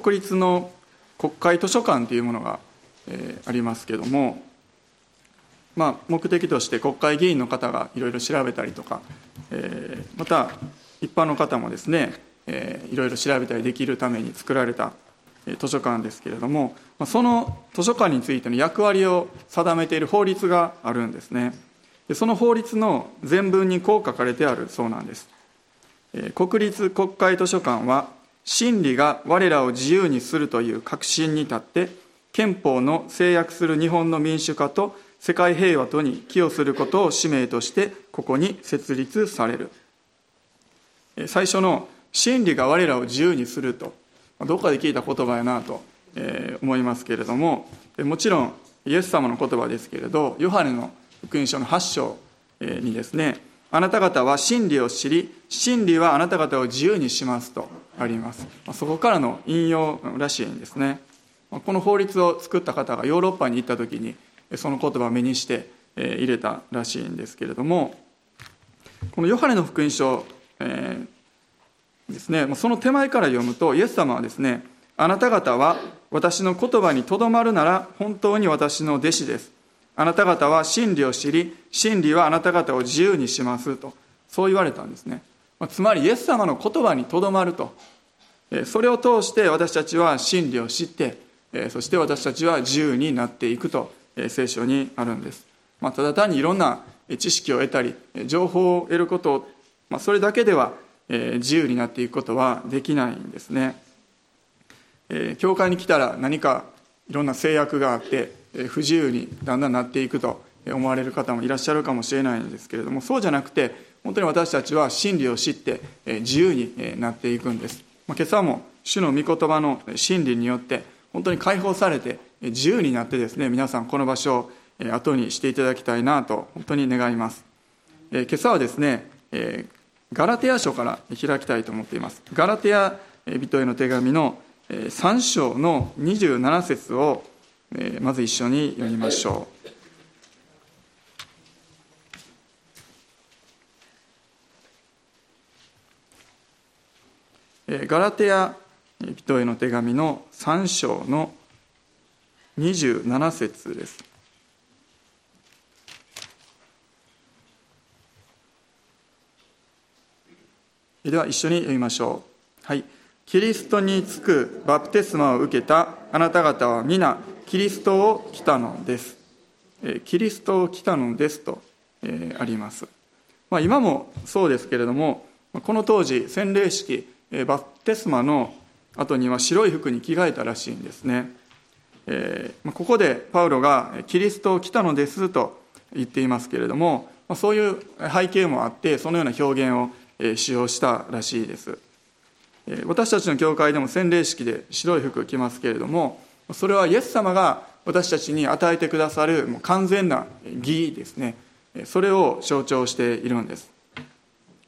国立の国会図書館というものが、えー、ありますけども、まあ、目的として国会議員の方がいろいろ調べたりとか、えー、また一般の方もですね、いろいろ調べたりできるために作られた図書館ですけれどもその図書館についての役割を定めている法律があるんですね。でその法律の全文にこう書かれてあるそうなんです。国立国会図書館は真理が我らを自由にするという確信に立って憲法の制約する日本の民主化と世界平和とに寄与することを使命としてここに設立される。最初の真理が我らを自由にするとどっかで聞いた言葉やなと思いますけれどももちろんイエス様の言葉ですけれどヨハネの福音書の8章にですねあなた方は真理を知り真理はあなた方を自由にしますと。あります。そこからの引用らしいんですね。この法律を作った方がヨーロッパに行った時にその言葉を目にして入れたらしいんですけれどもこのヨハネの福音書ですねその手前から読むとイエス様はですねあなた方は私の言葉にとどまるなら本当に私の弟子です。あなた方は真理を知り真理はあなた方を自由にしますとそう言われたんですね。つまりイエス様の言葉にとどまると。それを通して私たちは真理を知ってそして私たちは自由になっていくと聖書にあるんです、まあ、ただ単にいろんな知識を得たり情報を得ることをまあ、それだけでは自由になっていくことはできないんですね。教会に来たら何かいろんな制約があって不自由にだんだんなっていくと思われる方もいらっしゃるかもしれないんですけれどもそうじゃなくて本当に私たちは真理を知って自由になっていくんです。今朝も主の御言葉の真理によって本当に解放されて自由になってですね皆さんこの場所を後にしていただきたいなと本当に願います。今朝はですねガラテヤ書から開きたいと思っています。ガラテヤ人への手紙の3章の27節をまず一緒に読みましょう。ガラテヤ人への手紙の3章の27節です。では一緒に読みましょう。はい。キリストにつくバプテスマを受けたあなた方は皆キリストを来たのです。キリストを来たのですと、えあります。まあ、今もそうですけれども、この当時、洗礼式、バプテスマの後には白い服に着替えたらしいんですね。えー、ここでパウロがキリストを来たのですと言っていますけれども、そういう背景もあって、そのような表現を使用したらしいです。私たちの教会でも洗礼式で白い服着ますけれども、それはイエス様が私たちに与えてくださるもう完全な義ですね。それを象徴しているんです。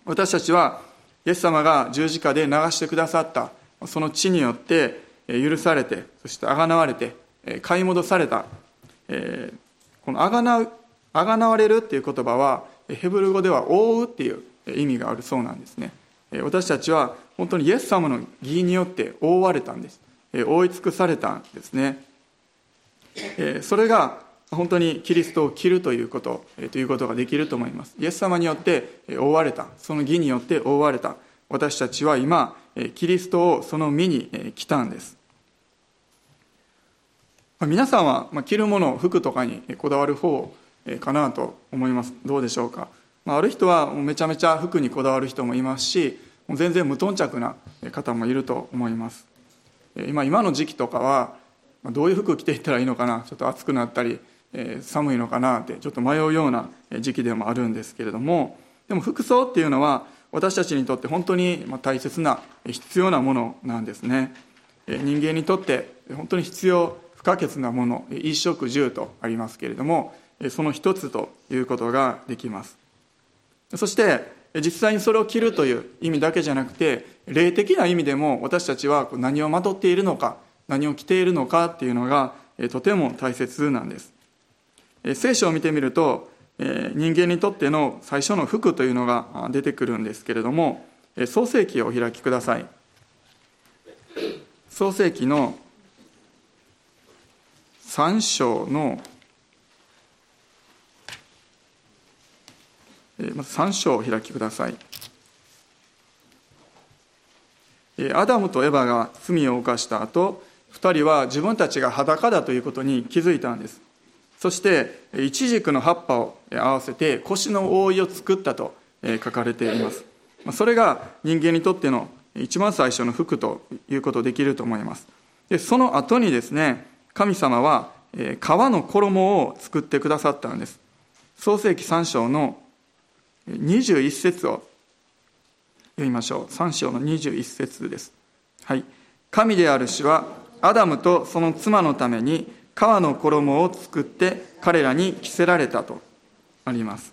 私たちはイエス様が十字架で流してくださったその地によって許されて、そしてあがなわれて、買い戻された。このあがな、われるっていう言葉は、ヘブル語では覆うっていう意味があるそうなんですね。私たちは本当にイエス様の義によって覆われたんです。覆い尽くされたんですね。それが本当にキリストを着るということ、えということができると思います。イエス様によって覆われた。その義によって覆われた。私たちは今、キリストをその身に来たんです。皆さんは着るもの、服とかにこだわる方かなと思います。どうでしょうか。ある人はめちゃめちゃ服にこだわる人もいますし、全然無頓着な方もいると思います。今今の時期とかは、どういう服着ていったらいいのかな、ちょっと暑くなったり、寒いのかなってちょっと迷うような時期でもあるんですけれども、でも服装っていうのは私たちにとって本当に大切な必要なものなんですね。人間にとって本当に必要不可欠なもの衣食住とありますけれどもその一つということができます。そして実際にそれを着るという意味だけじゃなくて霊的な意味でも私たちは何をまとっているのか何を着ているのかっていうのがとても大切なんです。聖書を見てみると人間にとっての最初の服というのが出てくるんですけれども創世記をお開きください。創世記の3章のまず3章を開きください。アダムとエバが罪を犯した後2人は自分たちが裸だということに気づいたんです。そしてイチジクの葉っぱを合わせて腰の覆いを作ったと書かれています。それが人間にとっての一番最初の服ということできると思います。でその後にですね神様は革の衣を作ってくださったんです。創世紀3章の21節を読みましょう。3章の21節です。はい。神である主はアダムとその妻のために革の衣を作って彼らに着せられたとあります。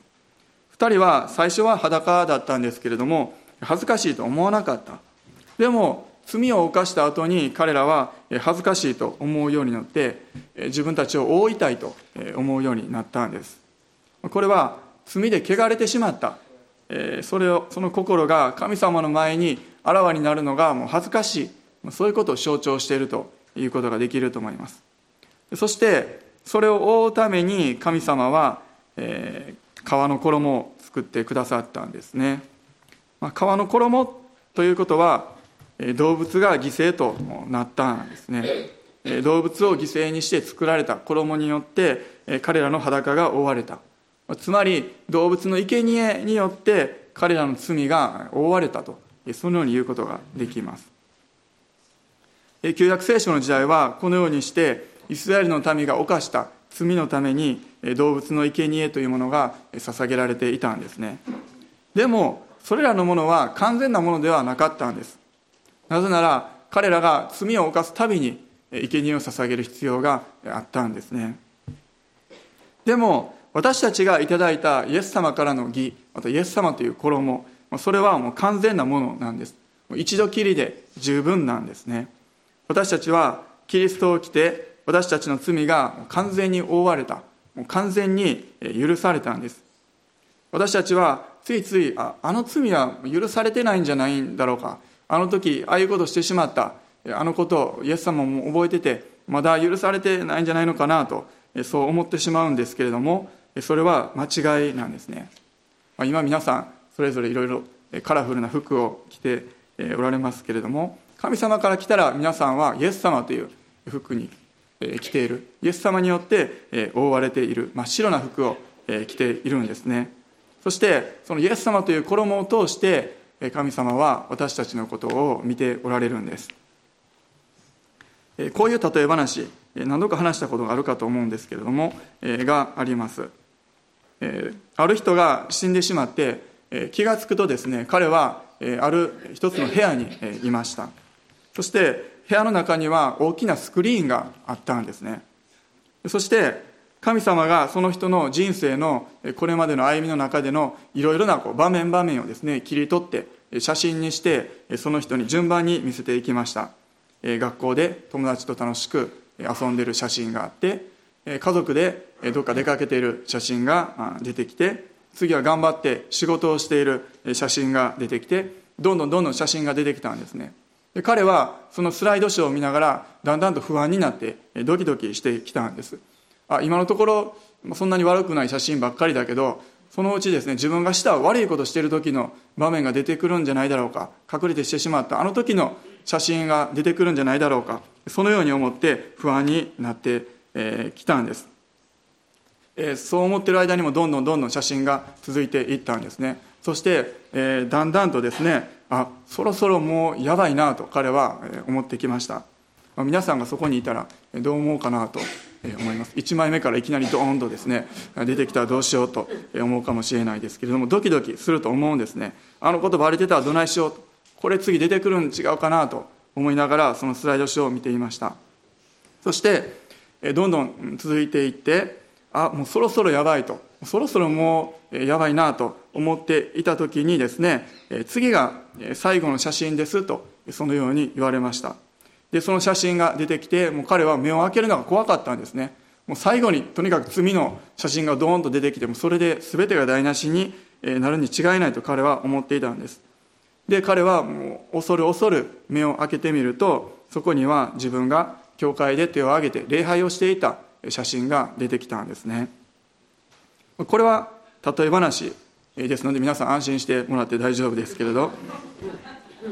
2人は最初は裸だったんですけれども恥ずかしいと思わなかった。でも罪を犯した後に彼らは恥ずかしいと思うようになって自分たちを覆いたいと思うようになったんです。これは罪で汚れてしまった。それをその心が神様の前にあらわになるのがもう恥ずかしい。そういうことを象徴しているということができると思います。そしてそれを覆うために神様は、えー、革の衣を作ってくださったんですね、まあ、革の衣ということは動物が犠牲となったんですね。動物を犠牲にして作られた衣によって彼らの裸が覆われた。つまり動物の生贄によって彼らの罪が覆われたと。そのように言うことができます。旧約聖書の時代はこのようにしてイスラエルの民が犯した罪のために動物の生贄というものが捧げられていたんですね。でもそれらのものは完全なものではなかったんです。なぜなら彼らが罪を犯すたびに生贄を捧げる必要があったんですね。でも私たちがいただいたイエス様からの義またイエス様という衣それはもう完全なものなんです。一度きりで十分なんですね。私たちはキリストを着て私たちの罪が完全に覆われた。完全に許されたんです。私たちはついついああの罪は許されてないんじゃないんだろうか。あの時ああいうことをしてしまった。あのことをイエス様も覚えててまだ許されてないんじゃないのかなとそう思ってしまうんですけれどもそれは間違いなんですね。今皆さんそれぞれいろいろカラフルな服を着ておられますけれども神様から来たら皆さんはイエス様という服に着ている。イエス様によって覆われている。真っ白な服を着ているんですね。そしてそのイエス様という衣を通して神様は私たちのことを見ておられるんです。こういう例え話何度か話したことがあるかと思うんですけれどもがあります。ある人が死んでしまって気が付くとですね彼はある一つの部屋にいました。そして部屋の中には大きなスクリーンがあったんですね。そして神様がその人の人生のこれまでの歩みの中でのいろいろなこう場面場面をですね切り取って写真にしてその人に順番に見せていきました。学校で友達と楽しく遊んでる写真があって家族でどっか出かけている写真が出てきて次は頑張って仕事をしている写真が出てきてどんどんどんどん写真が出てきたんですね。で彼はそのスライドショーを見ながらだんだんと不安になってドキドキしてきたんです。あ今のところそんなに悪くない写真ばっかりだけどそのうちですね自分がした悪いことしている時の場面が出てくるんじゃないだろうか隠れてしてしまったあの時の写真が出てくるんじゃないだろうかそのように思って不安になってき、えー、たんです、えー、そう思ってる間にもどんどんどんどん写真が続いていったんですね。そして、えー、だんだんとですねあそろそろもうやばいなと彼は思ってきました。皆さんがそこにいたらどう思うかなと思います。1枚目からいきなりドーンとですね出てきたらどうしようと思うかもしれないですけれどもドキドキすると思うんですね。あの言葉バレてたらどないしようとこれ次出てくるん違うかなと思いながらそのスライドショーを見ていました。そしてどんどん続いていってあもうそろそろやばいとそろそろもうやばいなと思っていた時にですね次が最後の写真ですとそのように言われました。でその写真が出てきてもう彼は目を開けるのが怖かったんですね。もう最後にとにかく罪の写真がドーンと出てきてもそれで全てが台無しになるに違いないと彼は思っていたんです。で彼はもう恐る恐る目を開けてみるとそこには自分が教会で手を挙げて礼拝をしていた写真が出てきたんですね。これは例え話ですので皆さん安心してもらって大丈夫ですけれど。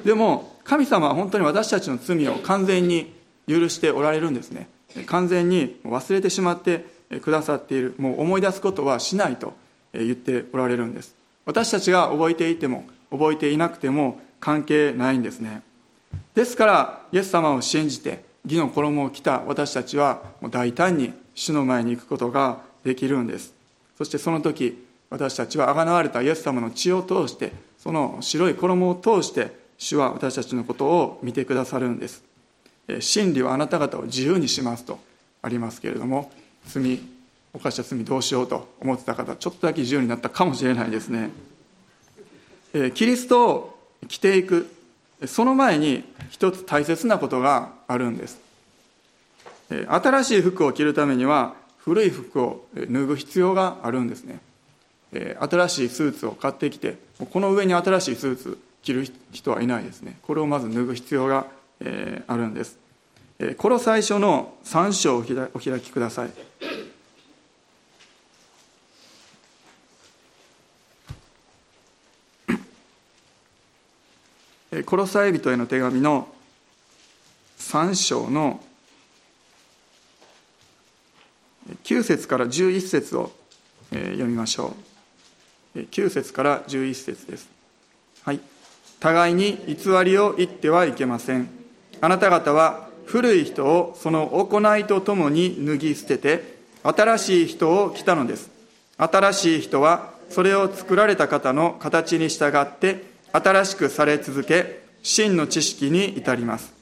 でも神様は本当に私たちの罪を完全に許しておられるんですね。完全に忘れてしまってくださっているもう思い出すことはしないと言っておられるんです。私たちが覚えていても覚えていなくても関係ないんですね。ですからイエス様を信じて義の衣を着た私たちは大胆に主の前に行くことができるんです。そしてその時私たちは贖われたイエス様の血を通してその白い衣を通して主は私たちのことを見てくださるんです。真理はあなた方を自由にしますとありますけれども罪犯した罪どうしようと思ってた方ちょっとだけ自由になったかもしれないですね。キリストを着ていくその前に一つ大切なことがあるんです。新しい服を着るためには古い服を脱ぐ必要があるんですね。え新しいスーツを買ってきてこの上に新しいスーツ着る人はいないですね。これをまず脱ぐ必要がえあるんです。えこの最初の3章をお開きください。コロサイ人への手紙の3章の9節から11節を読みましょう。9節から11節です。はい。互いに偽りを言ってはいけません。あなた方は古い人をその行いとともに脱ぎ捨てて新しい人を来たのです。新しい人はそれを作られた方の形に従って新しくされ続け真の知識に至ります。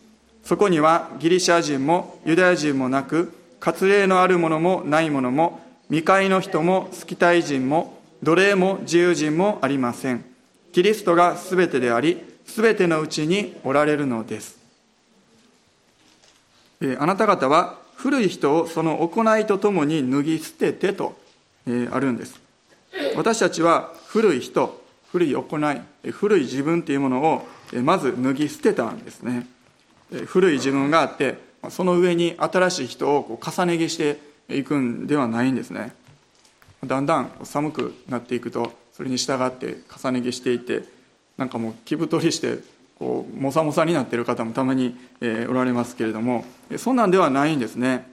そこにはギリシャ人もユダヤ人もなく割礼のあるものもないものも未開の人もスキタイ人も奴隷も自由人もありません。キリストが全てであり全てのうちにおられるのです。あなた方は古い人をその行いとともに脱ぎ捨ててとあるんです。私たちは古い人古い行い古い自分というものをまず脱ぎ捨てたんですね。古い自分があってその上に新しい人をこう重ね着していくんではないんですね。だんだん寒くなっていくとそれに従って重ね着していてなんかもう気太りしてこうもさもさになっている方もたまに、えー、おられますけれどもそんなんではないんですね、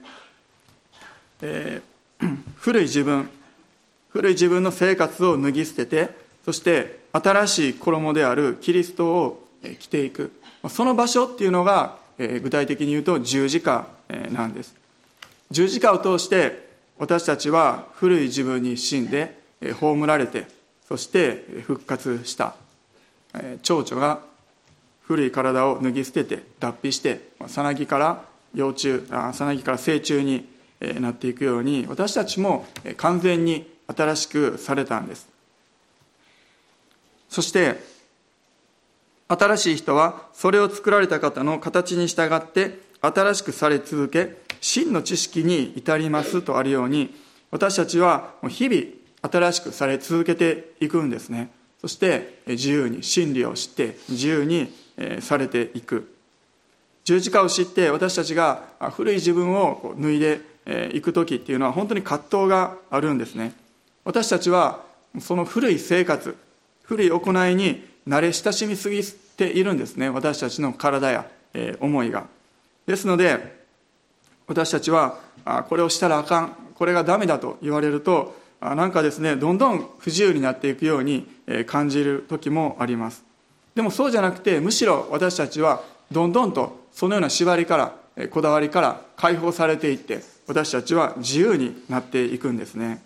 えー、古い自分古い自分の生活を脱ぎ捨ててそして新しい衣であるキリストを着ていく。その場所っていうのがえ具体的に言うと十字架なんです。十字架を通して私たちは古い自分に死んで葬られてそして復活した蝶々が古い体を脱ぎ捨てて脱皮してさなぎから幼虫さなぎから成虫になっていくように私たちも完全に新しくされたんです。そして新しい人はそれを作られた方の形に従って新しくされ続け真の知識に至りますとあるように私たちは日々新しくされ続けていくんですね。そして自由に真理を知って自由にされていく。十字架を知って私たちが古い自分を脱いでいく時っていうのは本当に葛藤があるんですね。私たちはその古い生活古い行いに慣れ親しみすぎているんですね。私たちの体や、思いが。ですので私たちはあこれをしたらあかんこれがダメだと言われるとあなんかですねどんどん不自由になっていくように感じる時もあります。でもそうじゃなくてむしろ私たちはどんどんとそのような縛りからこだわりから解放されていって私たちは自由になっていくんですね。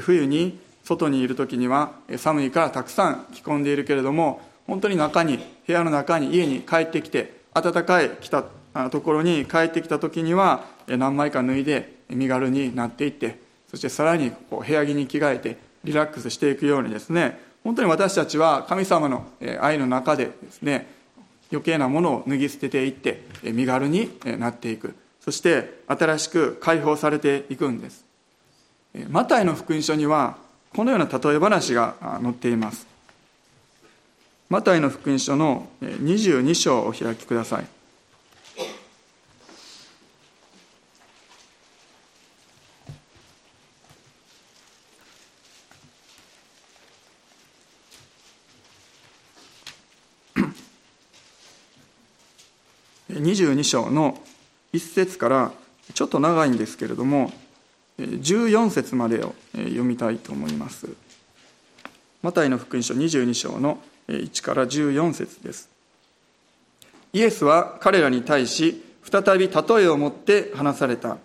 冬に外にいる時には寒いからたくさん着込んでいるけれども本当に中に部屋の中に家に帰ってきて暖かい来たところに帰ってきた時には何枚か脱いで身軽になっていってそしてさらにこう部屋着に着替えてリラックスしていくようにですね本当に私たちは神様の愛の中でですね余計なものを脱ぎ捨てていって身軽になっていく。そして新しく解放されていくんです。マタイの福音書にはこのような例え話が載っています。マタイの福音書の22章をお開きください。22章の1節からちょっと長いんですけれども14節までを読みたいと思います。マタイの福音書22章の1から14節です。イエスは彼らに対し再び例えを持って話された。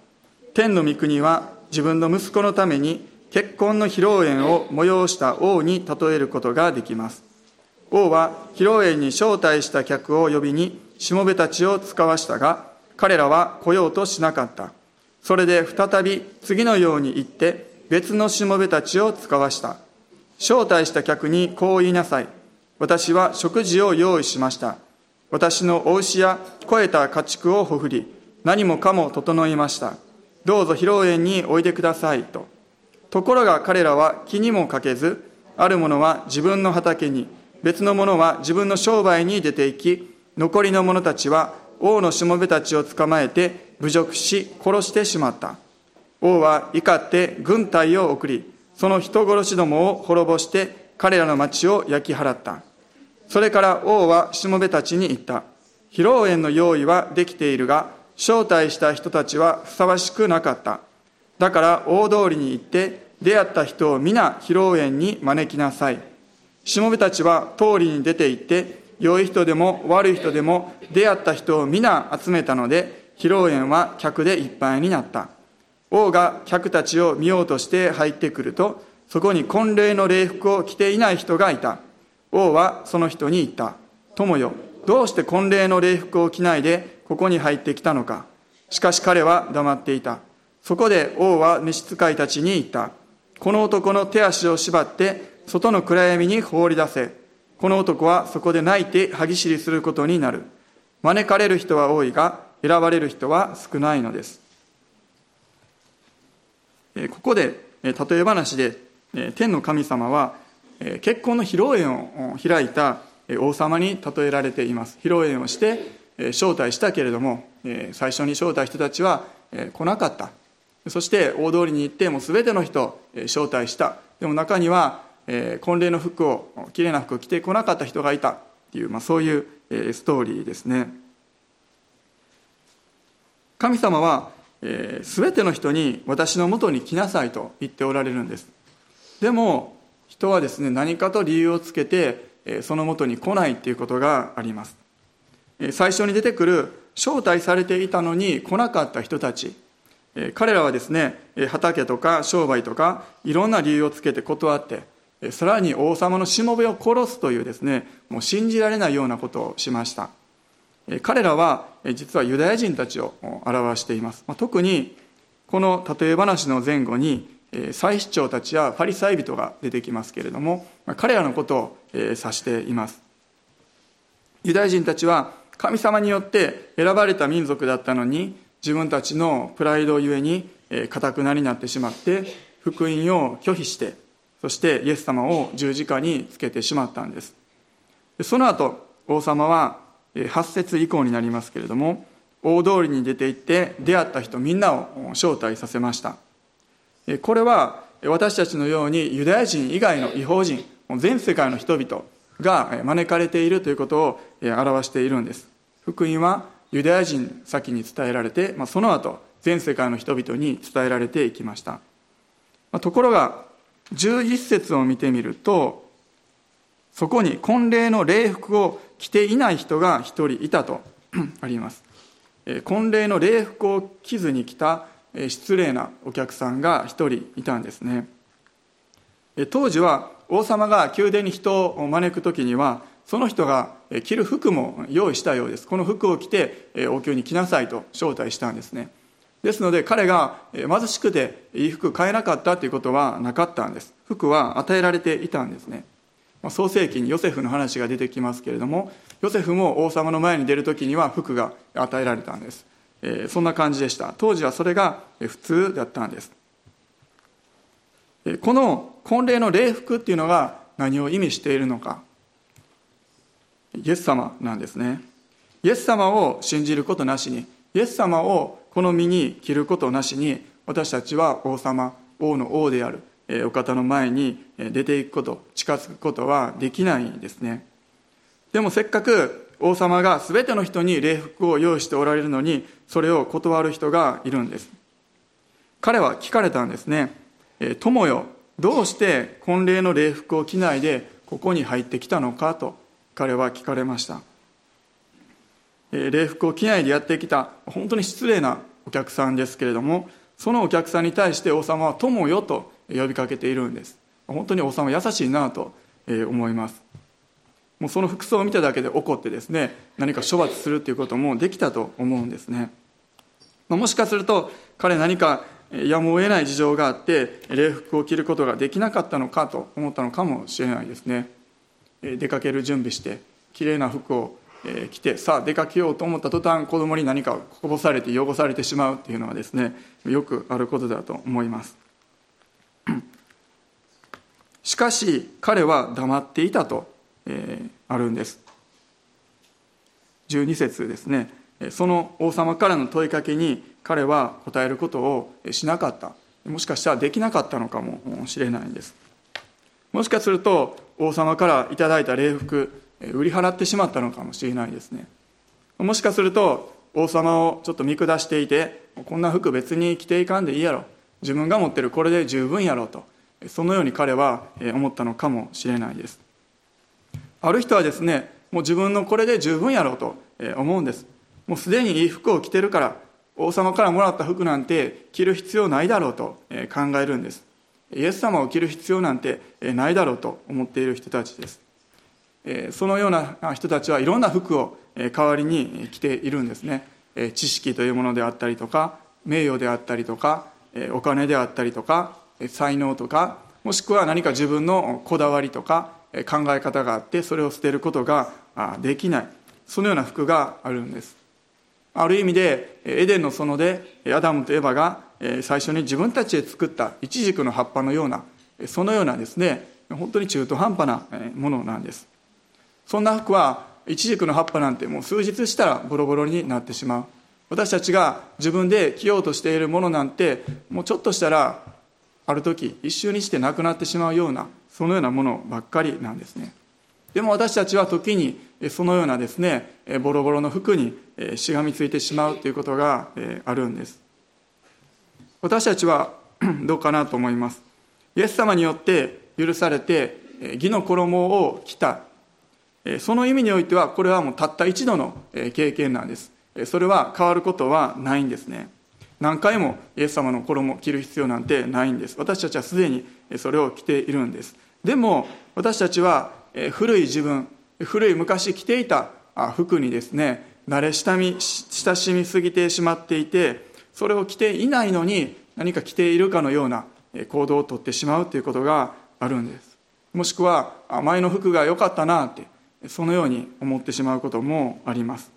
天の御国は自分の息子のために結婚の披露宴を催した王に例えることができます。王は披露宴に招待した客を呼びにしもべたちを使わしたが彼らは来ようとしなかった。それで再び次のように言って別のしもべたちを使わした。招待した客にこう言いなさい。私は食事を用意しました。私のお牛や肥えた家畜をほふり何もかも整いました。どうぞ披露宴においでくださいと。ところが彼らは気にもかけずある者は自分の畑に別の者は自分の商売に出て行き残りの者たちは王のしもべたちを捕まえて侮辱し殺してしまった。王は怒って軍隊を送りその人殺しどもを滅ぼして彼らの町を焼き払った。それから王はしもべたちに言った。披露宴の用意はできているが招待した人たちはふさわしくなかった。だから大通りに行って出会った人を皆披露宴に招きなさい。しもべたちは通りに出て行って良い人でも悪い人でも出会った人を皆集めたので披露宴は客でいっぱいになった。王が客たちを見ようとして入ってくるとそこに婚礼の礼服を着ていない人がいた。王はその人に言った友よどうして婚礼の礼服を着ないでここに入ってきたのか？しかし彼は黙っていた。そこで王は召使いたちに言った。この男の手足を縛って外の暗闇に放り出せ。この男はそこで泣いて歯ぎしりすることになる。招かれる人は多いが選ばれる人は少ないのです。ここで例え話で天の神様は結婚の披露宴を開いた王様に例えられています。披露宴をして招待したけれども最初に招待した人たちは来なかった。そして大通りに行ってもう全ての人招待した。でも中にはえー、婚礼の服をきれいな服を着てこなかった人がいたっていう、まあ、そういう、えー、ストーリーですね。神様は、えー、全ての人に私のもとに来なさいと言っておられるんです。でも人はですね何かと理由をつけて、えー、そのもとに来ないっていうことがあります、えー、最初に出てくる招待されていたのに来なかった人たち。彼らはですね畑とか商売とかいろんな理由をつけて断ってさらに王様のしもべを殺すというですねもう信じられないようなことをしました。彼らは実はユダヤ人たちを表しています。特にこの例え話の前後に祭司長たちやファリサイ人が出てきますけれども彼らのことを指しています。ユダヤ人たちは神様によって選ばれた民族だったのに自分たちのプライドゆえにかたくなになってしまって福音を拒否してそしてイエス様を十字架につけてしまったんです。その後王様は8節以降になりますけれども大通りに出て行って出会った人みんなを招待させました。これは私たちのようにユダヤ人以外の違法人全世界の人々が招かれているということを表しているんです。福音はユダヤ人先に伝えられてその後全世界の人々に伝えられていきました。ところが11節を見てみるとそこに婚礼の礼服を着ていない人が一人いたと あります。婚礼の礼服を着ずに来た失礼なお客さんが一人いたんですね。当時は王様が宮殿に人を招く時にはその人が着る服も用意したようです。この服を着て王宮に来なさいと招待したんですね。ですので彼が貧しくていい服買えなかったということはなかったんです。服は与えられていたんですね。創世記にヨセフの話が出てきますけれどもヨセフも王様の前に出る時には服が与えられたんです、そんな感じでした。当時はそれが普通だったんです。この婚礼の礼服っていうのが何を意味しているのか。イエス様なんですね。イエス様を信じることなしにイエス様をこの身に着ることなしに私たちは王様王の王であるお方の前に出ていくこと近づくことはできないんですね。でもせっかく王様が全ての人に礼服を用意しておられるのにそれを断る人がいるんです。彼は聞かれたんですね「友よどうして婚礼の礼服を着ないでここに入ってきたのか?」と彼は聞かれました。礼服を着ないでやってきた本当に失礼なお客さんですけれどもそのお客さんに対して王様は「友よ」と呼びかけているんです。本当に王様優しいなと思います。もうその服装を見ただけで怒ってですね何か処罰するということもできたと思うんですね。もしかすると彼何かやむを得ない事情があって礼服を着ることができなかったのかと思ったのかもしれないですね。出かける準備してきれいな服を着てさあ出かけようと思った途端子供に何かこぼされて汚されてしまうっていうのはですねよくあることだと思います。しかし彼は黙っていたとえー、あるんです。12節ですね。その王様からの問いかけに彼は答えることをしなかった。もしかしたらできなかったのかもしれないんです。もしかすると王様からいただいた礼服売り払ってしまったのかもしれないですね。もしかすると王様をちょっと見下していてこんな服別に着ていかんでいいやろ。自分が持ってるこれで十分やろうと。そのように彼は思ったのかもしれないです。ある人はですねもう自分のこれで十分やろうと思うんです。もうすでにいい服を着てるから王様からもらった服なんて着る必要ないだろうと考えるんです。イエス様を着る必要なんてないだろうと思っている人たちです。そのような人たちはいろんな服を代わりに着ているんですね。知識というものであったりとか名誉であったりとかお金であったりとか才能とかもしくは何か自分のこだわりとか考え方があってそれを捨てることができない。そのような服があるんです。ある意味でエデンの園でアダムとエバが最初に自分たちで作ったイチジクの葉っぱのようなそのようなですね本当に中途半端なものなんです。そんな服はイチジクの葉っぱなんてもう数日したらボロボロになってしまう。私たちが自分で着ようとしているものなんてもうちょっとしたらある時一瞬にしてなくなってしまうようなそのようなものばっかりなんですね。でも私たちは時にそのようなですねボロボロの服にしがみついてしまうということがあるんです。私たちは どうかなと思います。イエス様によって許されて義の衣を着たその意味においてはこれはもうたった一度の経験なんです。それは変わることはないんですね。何回もイエス様の衣を着る必要なんてないんです。私たちはすでにそれを着ているんです。でも私たちは古い自分古い昔着ていた服にですね慣れ親しみすぎてしまっていてそれを着ていないのに何か着ているかのような行動をとってしまうということがあるんです。もしくは前の服が良かったなってそのように思ってしまうこともあります。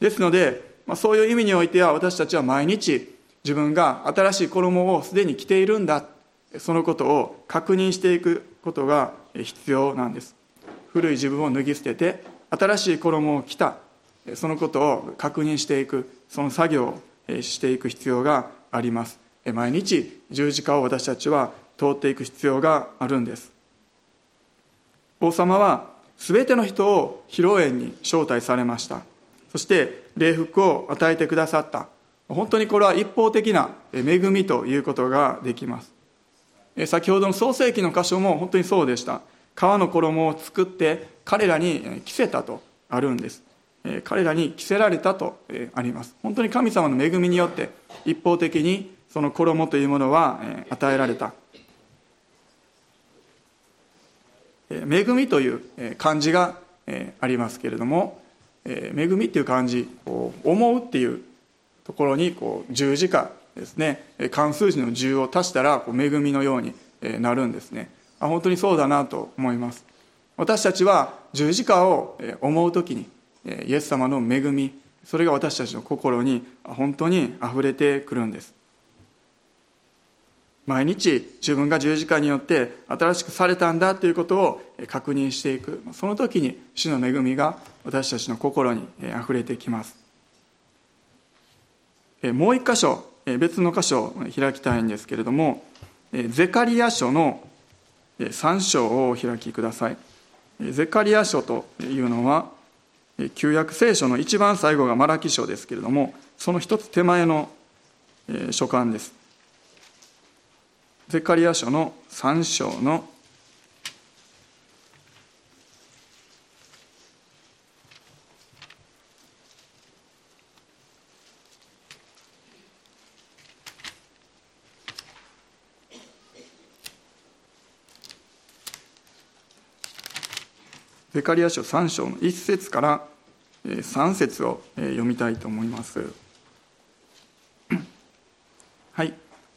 ですのでまあ、そういう意味においては私たちは毎日自分が新しい衣をすでに着ているんだ。そのことを確認していくことが必要なんです。古い自分を脱ぎ捨てて新しい衣を着た。そのことを確認していく。その作業をしていく必要があります。毎日十字架を私たちは通っていく必要があるんです。王様は全ての人を披露宴に招待されました。そして礼服を与えてくださった。本当にこれは一方的な恵みということができます。先ほどの創世記の箇所も本当にそうでした。革の衣を作って彼らに着せたとあるんです。彼らに着せられたとあります。本当に神様の恵みによって一方的にその衣というものは与えられた。恵みという漢字がありますけれども、恵みっていう漢字思うっていうところにこう十字架ですね。漢数字の10を足したら恵みのようになるんですね。本当にそうだなと思います。私たちは十字架を思う時にイエス様の恵みそれが私たちの心に本当にあふれてくるんです。毎日自分が十字架によって新しくされたんだということを確認していく。その時に主の恵みが私たちの心にあふれてきます。もう一箇所別の箇所を開きたいんですけれどもゼカリア書の3章をお開きください。ゼカリア書というのは旧約聖書の一番最後がマラキ書ですけれどもその一つ手前の書簡です。ゼカリア書の3章のゼカリア書3章の1節から3節を読みたいと思います。はい。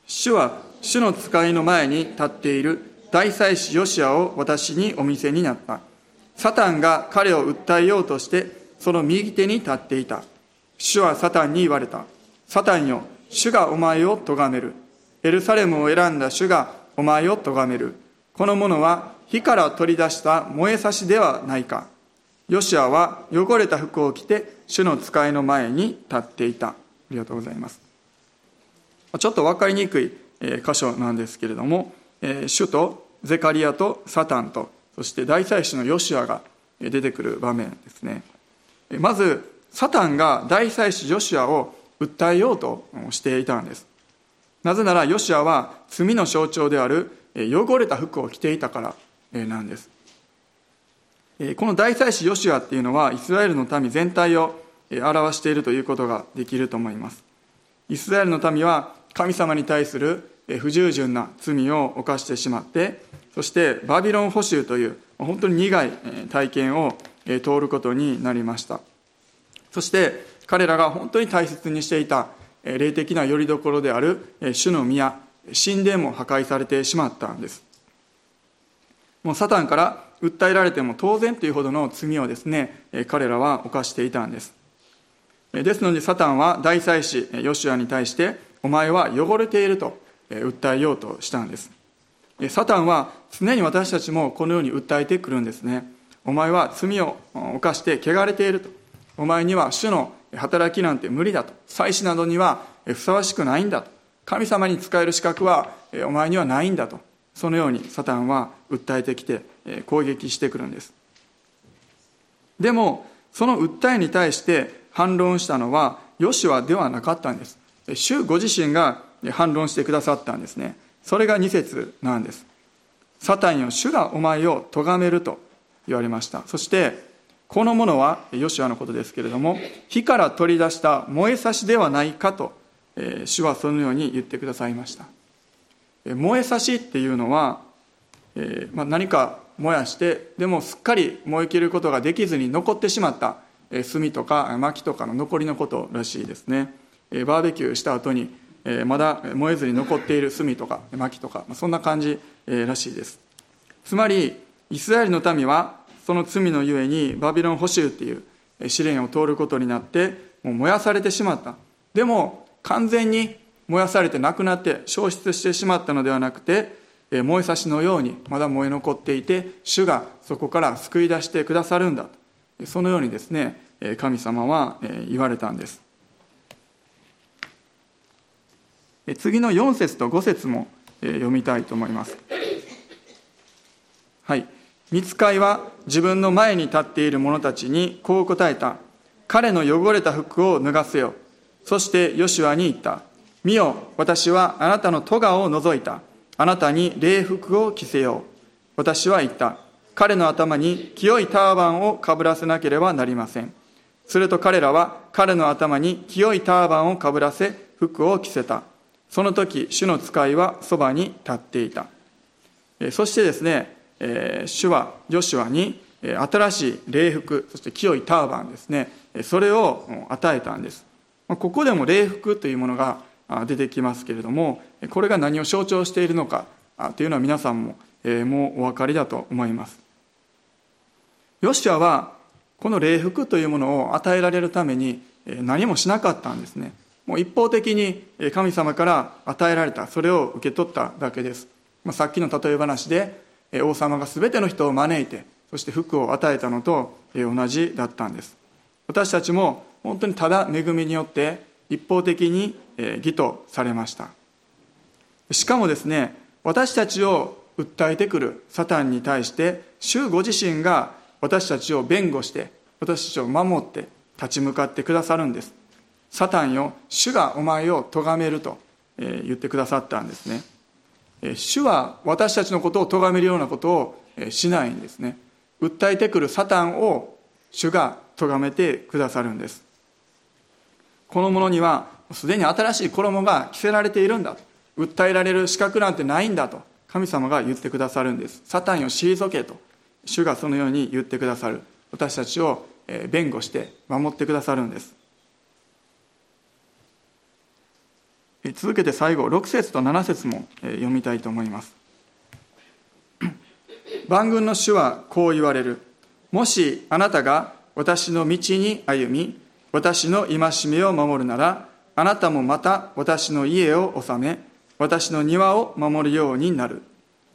主は主の使いの前に立っている大祭司ヨシアを私にお見せになった。サタンが彼を訴えようとしてその右手に立っていた。主はサタンに言われた。サタンよ、主がお前を咎める。エルサレムを選んだ主がお前を咎める。この者は火から取り出した燃えさしではないか。ヨシアは汚れた服を着て主の使いの前に立っていた。ありがとうございます。ちょっと分かりにくい箇所なんですけれども、主とゼカリアとサタンと、そして大祭司のヨシュアが出てくる場面ですね。まず、サタンが大祭司ヨシュアを訴えようとしていたんです。なぜならヨシュアは罪の象徴である汚れた服を着ていたからなんです。この大祭司ヨシュアっていうのはイスラエルの民全体を表しているということができると思います。イスラエルの民は神様に対する不従順な罪を犯してしまって、そしてバビロン捕囚という本当に苦い体験を通ることになりました。そして彼らが本当に大切にしていた霊的な拠り所である主の宮、神殿も破壊されてしまったんです。もうサタンから訴えられても当然というほどの罪をですね、彼らは犯していたんです。ですのでサタンは大祭司ヨシュアに対して、お前は汚れていると訴えようとしたんです。サタンは常に私たちもこのように訴えてくるんですね。お前は罪を犯して汚れていると。お前には主の働きなんて無理だと。祭司などにはふさわしくないんだと。神様に仕える資格はお前にはないんだと。そのようにサタンは訴えてきて攻撃してくるんですでもその訴えに対して反論したのはヨシュアではなかったんです主ご自身が反論してくださったんですね。それが2節なんです。サタンよ主がお前を咎めると言われました。そしてこのものはヨシュアのことですけれども火から取り出した燃えさしではないかとえ主はそのように言ってくださいました。え燃えさしっていうのは、えーまあ、何か燃やしてでもすっかり燃え切ることができずに残ってしまった、え、炭とか薪とかの残りのことらしいですね、え、バーベキューした後に、えー、まだ燃えずに残っている炭とか薪とか、まあ、そんな感じ、え、らしいです。つまりイスラエルの民はその罪のゆえにバビロン捕囚っていう試練を通ることになってもう燃やされてしまった。でも完全に燃やされてなくなって消失してしまったのではなくて燃えさしのようにまだ燃え残っていて主がそこから救い出してくださるんだそのようにですね神様は言われたんです。次の4節と5節も読みたいと思いますはい見つかいは自分の前に立っている者たちにこう答えた彼の汚れた服を脱がせよそしてヨシュアに言った見よ、私はあなたの咎を除いた。あなたに礼服を着せよう。私は言った。彼の頭に清いターバンをかぶらせなければなりません。すると彼らは彼の頭に清いターバンをかぶらせ、服を着せた。その時、主の使いはそばに立っていた。そしてですね、主はヨシュアに新しい礼服、そして清いターバンですね、それを与えたんです。ここでも礼服というものが出てきますけれどもこれが何を象徴しているのかというのは皆さんももうお分かりだと思いますヨシュアはこの礼服というものを与えられるために何もしなかったんですねもう一方的に神様から与えられたそれを受け取っただけです。まあさっきの例え話で王様が全ての人を招いてそして服を与えたのと同じだったんです。私たちも本当にただ恵みによって一方的に義とされました。しかもですね私たちを訴えてくるサタンに対して主ご自身が私たちを弁護して私たちを守って立ち向かってくださるんです。サタンよ主がお前を咎めると言ってくださったんですね。主は私たちのことを咎めるようなことをしないんですね。訴えてくるサタンを主が咎めてくださるんです。この者にはすでに新しい衣が着せられているんだ訴えられる資格なんてないんだと神様が言ってくださるんです。サタンを退けと主がそのように言ってくださる。私たちを弁護して守ってくださるんです。続けて最後6節と7節も読みたいと思います。万軍の主はこう言われる。もしあなたが私の道に歩み私の戒めを守るならあなたもまた私の家を治め私の庭を守るようになる。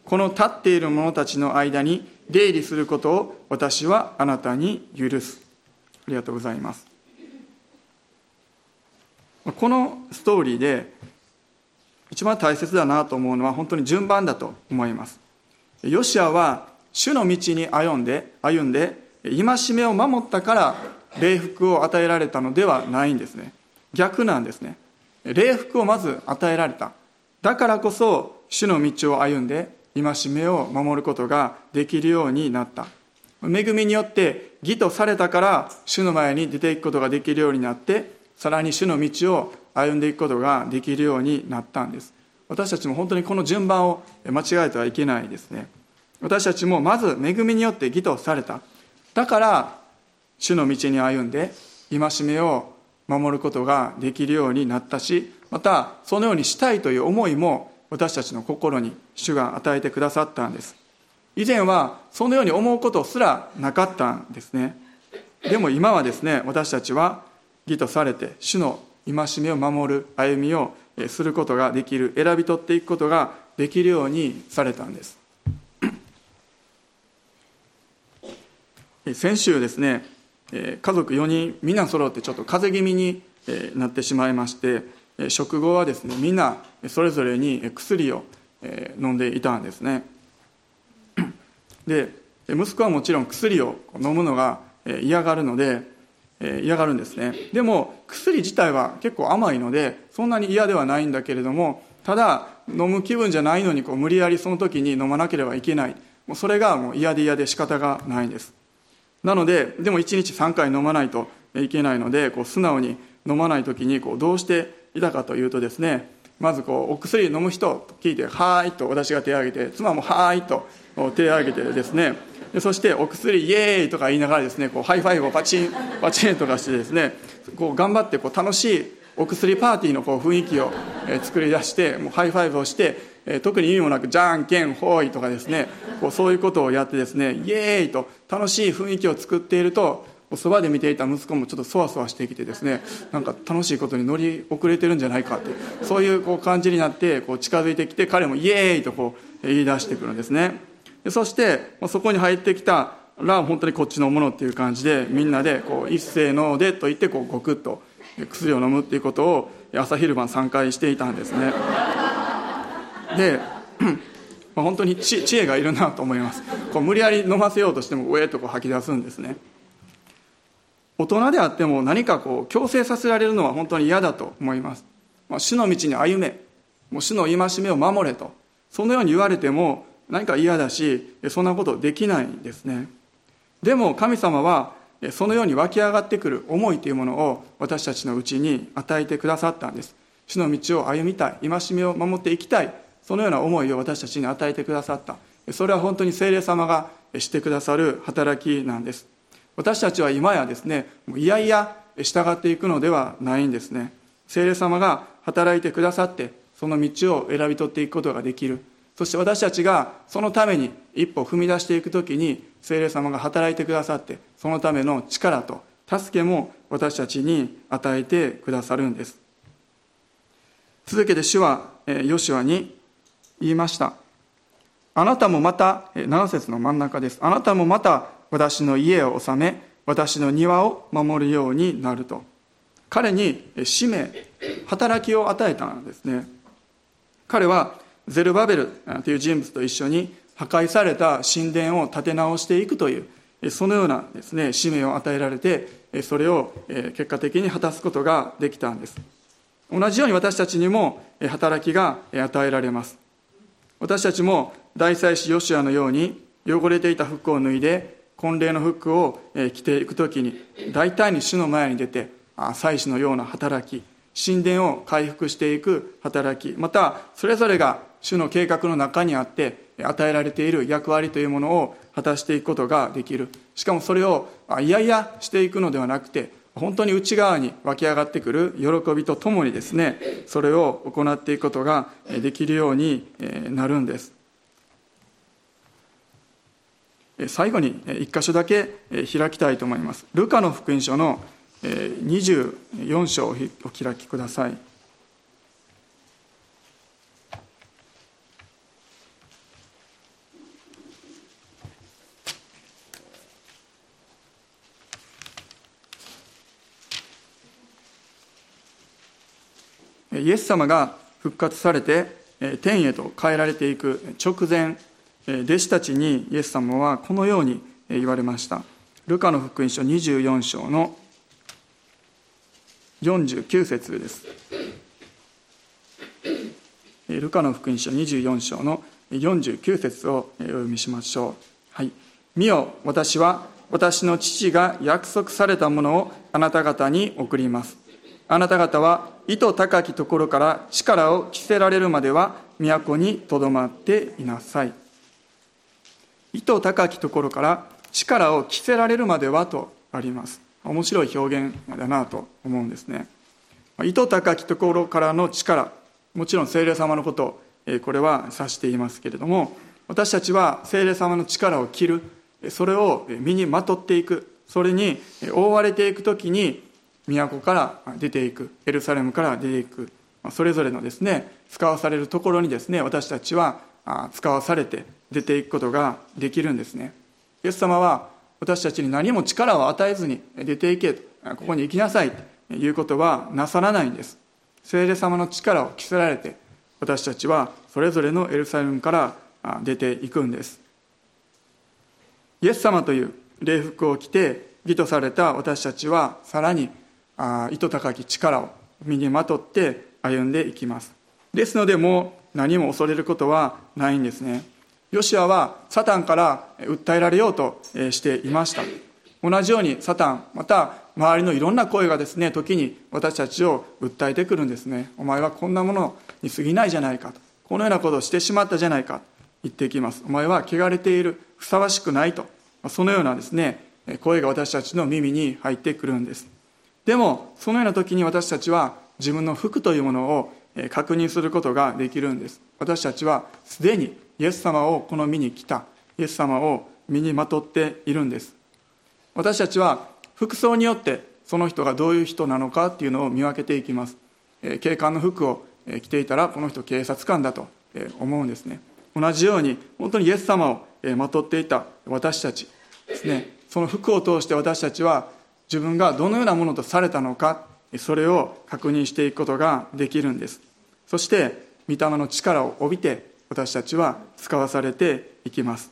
この立っている者たちの間に出入りすることを私はあなたに許す。ありがとうございます。このストーリーで一番大切だなと思うのは本当に順番だと思います。ヨシアは主の道に歩んで歩んで戒めを守ったから礼服を与えられたのではないんですね。逆なんですね。礼服をまず与えられた。だからこそ主の道を歩んで戒めを守ることができるようになった。恵みによって義とされたから主の前に出ていくことができるようになってさらに主の道を歩んでいくことができるようになったんです。私たちも本当にこの順番を間違えてはいけないですね。私たちもまず恵みによって義とされた。だから主の道に歩んで戒めを守ることができるようになったしまたそのようにしたいという思いも私たちの心に主が与えてくださったんです。以前はそのように思うことすらなかったんですね。でも今はですね私たちは義とされて主の戒めを守る歩みをすることができる選び取っていくことができるようにされたんです。先週ですね家族4人みんな揃ってちょっと風邪気味になってしまいまして食後はですねみんなそれぞれに薬を飲んでいたんですね。で息子はもちろん薬を飲むのが嫌がるので嫌がるんですね。でも薬自体は結構甘いのでそんなに嫌ではないんだけれどもただ飲む気分じゃないのにこう無理やりその時に飲まなければいけない。もうそれがもう嫌で嫌で仕方がないんです。なのででも1日3回飲まないといけないのでこう素直に飲まない時にこうどうしていたかというとですねまずこうお薬飲む人と聞いて「はーい」と私が手を挙げて妻も「はーい」と手を挙げてですねでそしてお薬イエーイとか言いながらですねこうハイファイブをパチンパチンとかしてですねこう頑張ってこう楽しいお薬パーティーのこう雰囲気を作り出してもうハイファイブをして特に意味もなくじゃんけんほいとかですねこうそういうことをやってですねイエーイと楽しい雰囲気を作っているとそばで見ていた息子もちょっとそわそわしてきてですねなんか楽しいことに乗り遅れてるんじゃないかってそういうこう感じになってこう近づいてきて彼もイエーイとこう言い出してくるんですね。そしてそこに入ってきたら本当にこっちのものっていう感じでみんなでこう一斉のでと言ってこうゴクッと薬を飲むっていうことを朝昼晩3回していたんですね。で 本当に知恵がいるなと思います。こう無理やり飲ませようとしても上へとこう吐き出すんですね。大人であっても何かこう強制させられるのは本当に嫌だと思います、まあ、主の道に歩め。もう主の戒めを守れと。そのように言われても何か嫌だしそんなことできないんですね。でも神様はそのように湧き上がってくる思いというものを私たちのうちに与えてくださったんです。主の道を歩みたい戒めを守っていきたいそのような思いを私たちに与えてくださった。それは本当に精霊様がしてくださる働きなんです。私たちは今やですねいやいや従っていくのではないんですね。精霊様が働いてくださってその道を選び取っていくことができる。そして私たちがそのために一歩踏み出していくときに精霊様が働いてくださってそのための力と助けも私たちに与えてくださるんです。続けて主はヨシュアに言いました。あなたもまた7節の真ん中です。あなたもまた私の家を治め私の庭を守るようになると。彼に使命働きを与えたんですね。彼はゼルバベルという人物と一緒に破壊された神殿を建て直していくというそのようなですね使命を与えられてそれを結果的に果たすことができたんです。同じように私たちにも働きが与えられます。私たちも大祭司ヨシュアのように汚れていた服を脱いで婚礼の服を着ていく時に大胆に主の前に出て祭司のような働き神殿を回復していく働きまたそれぞれが主の計画の中にあって与えられている役割というものを果たしていくことができる。しかもそれをいやいやしていくのではなくて本当に内側に湧き上がってくる喜びとともにですねそれを行っていくことができるようになるんです。最後に一箇所だけ開きたいと思います。ルカの福音書の24章をお開きください。イエス様が復活されて天へと変えられていく直前弟子たちにイエス様はこのように言われました。ルカの福音書24章の49節です。ルカの福音書24章の49節をお読みしましょう。はい。見よ私は私の父が約束されたものをあなた方に送ります。あなた方は意図高きところから力を着せられるまでは都にとどまっていなさい。意図高きところから力を着せられるまではとあります。面白い表現だなと思うんですね。意図高きところからの力もちろん精霊様のことこれは指していますけれども私たちは精霊様の力を着るそれを身にまとっていくそれに覆われていく時に都から出ていくエルサレムから出ていくそれぞれのですね使わされるところにですね私たちは使わされて出ていくことができるんですね。イエス様は私たちに何も力を与えずに出ていけここに行きなさいということはなさらないんです。聖霊様の力を着せられて私たちはそれぞれのエルサレムから出ていくんです。イエス様という礼服を着て義とされた私たちはさらにあ糸高き力を身にまとって歩んでいきます。ですのでもう何も恐れることはないんですね。ヨシアはサタンから訴えられようとしていました。同じようにサタンまた周りのいろんな声がですね時に私たちを訴えてくるんですね。お前はこんなものに過ぎないじゃないかと。このようなことをしてしまったじゃないか言っていきます。お前は汚れているふさわしくないと。そのようなですね声が私たちの耳に入ってくるんです。でもそのような時に私たちは自分の服というものを確認することができるんです。私たちはすでにイエス様をこの身に来た。イエス様を身にまとっているんです。私たちは服装によってその人がどういう人なのかっていうのを見分けていきます。警官の服を着ていたらこの人警察官だと思うんですね。同じように本当にイエス様をまとっていた私たちですね。その服を通して私たちは自分がどのようなものとされたのかそれを確認していくことができるんです。そして御霊の力を帯びて私たちは使わされていきます。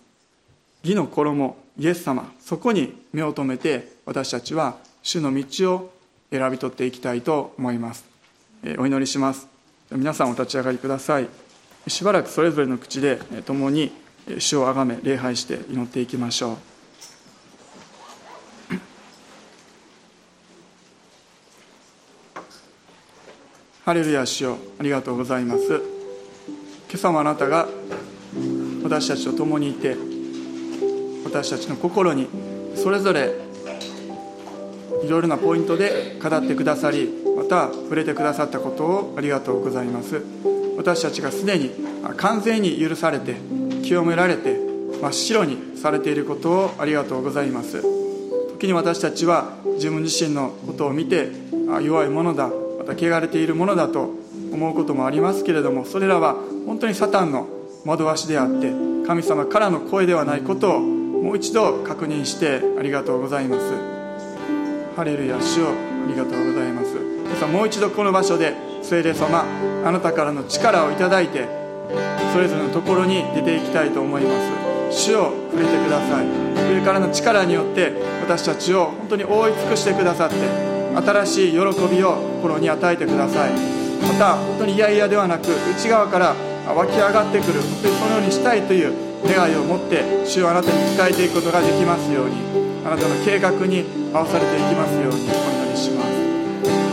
義の衣イエス様そこに目を留めて私たちは主の道を選び取っていきたいと思います。お祈りします。皆さんお立ち上がりください。しばらくそれぞれの口で共に主をあがめ礼拝して祈っていきましょう。ハレルヤ主よ。ありがとうございます。今朝もあなたが私たちと共にいて私たちの心にそれぞれいろいろなポイントで語ってくださりまた触れてくださったことをありがとうございます。私たちがすでに完全に許されて清められて真っ白にされていることをありがとうございます。時に私たちは自分自身のことを見て弱いものだまた汚れているものだと思うこともありますけれどもそれらは本当にサタンの惑わしであって神様からの声ではないことをもう一度確認してありがとうございます。ハレルヤ主をありがとうございます。皆さんもう一度この場所で聖霊様あなたからの力をいただいてそれぞれのところに出ていきたいと思います。主を触れてください。上からの力によって私たちを本当に覆い尽くしてくださって新しい喜びを心に与えてください。また本当に嫌々ではなく内側から湧き上がってくる本当にそのようにしたいという願いを持って主をあなたに仕えていくことができますようにあなたの計画に合わされていきますようにお祈りします。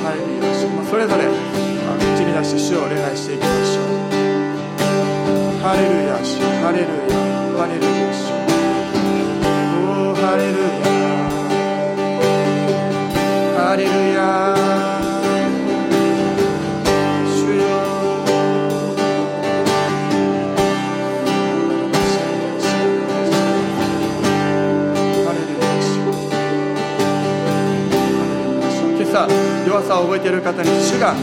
ハレルヤ主それぞれ口に出して主を礼拝していきましょう。ハレルヤ主ハレルヤハレルヤ主。おハレルヤ。ハレルヤ。た弱さを覚えている方に主があな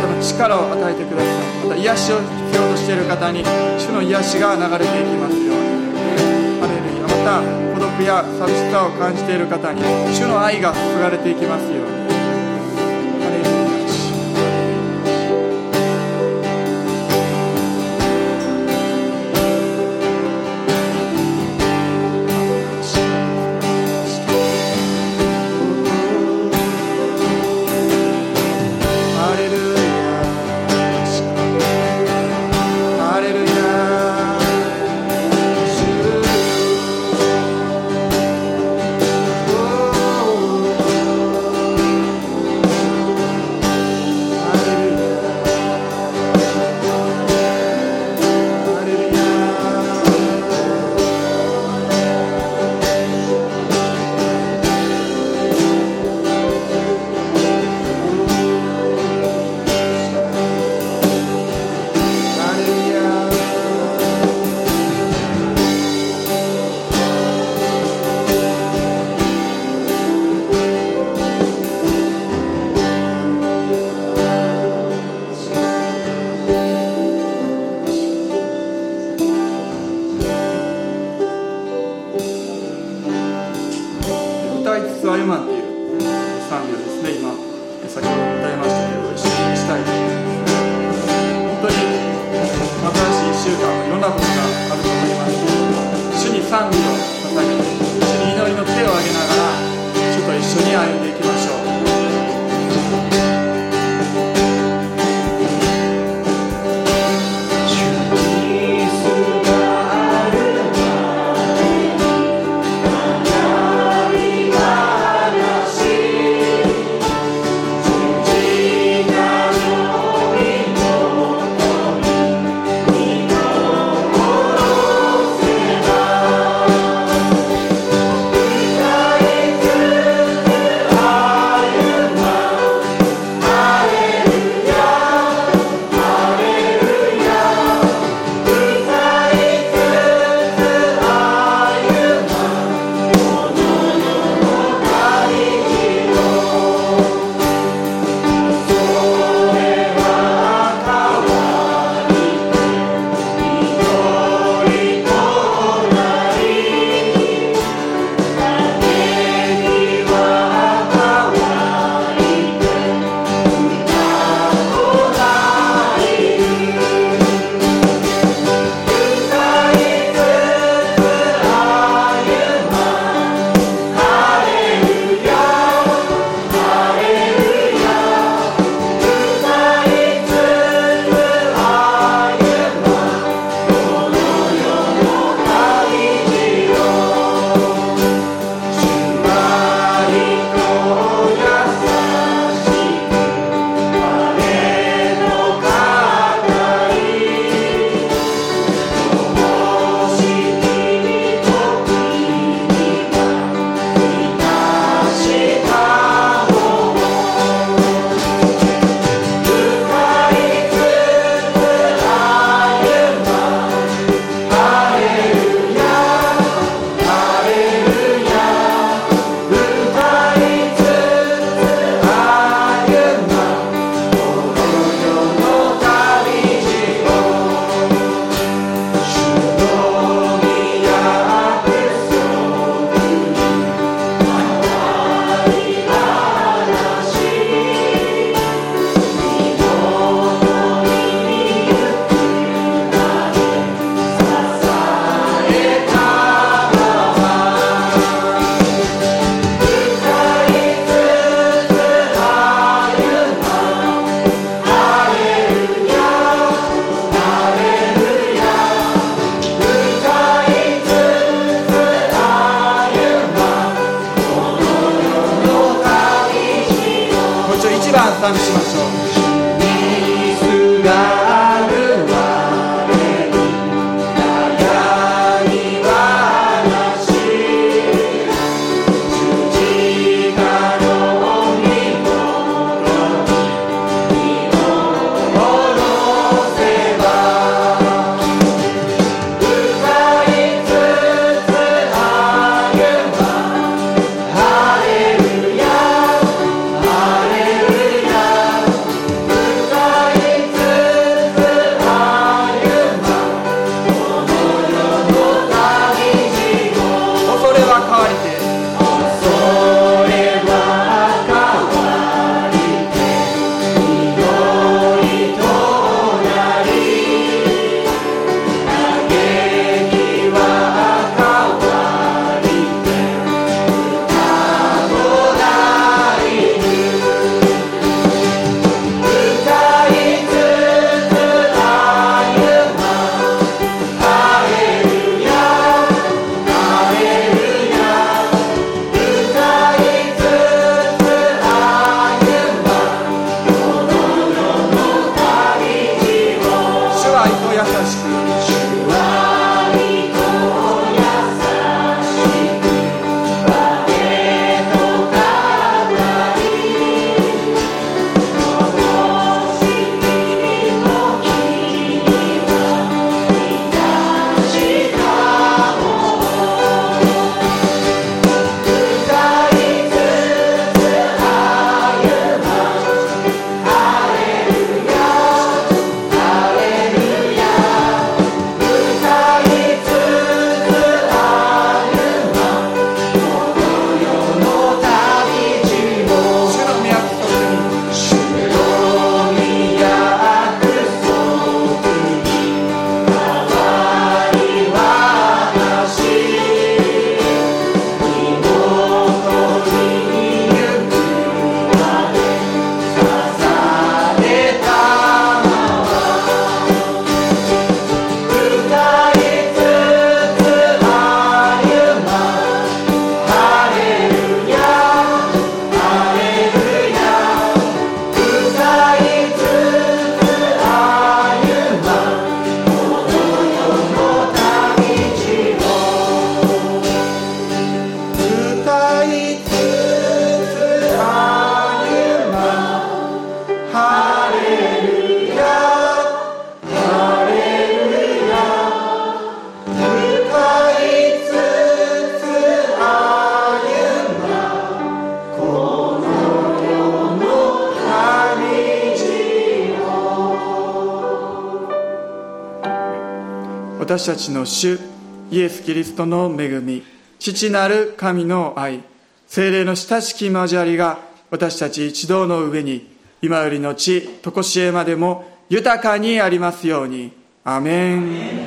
たの力を与えてください。また癒しを必要としている方に主の癒しが流れていきますように。ハレルヤまた孤独や寂しさを感じている方に主の愛が注がれていきますように。私たちの主イエス・キリストの恵み父なる神の愛精霊の親しき交わりが私たち一同の上に今よりの地常しえまでも豊かにありますように。アメン。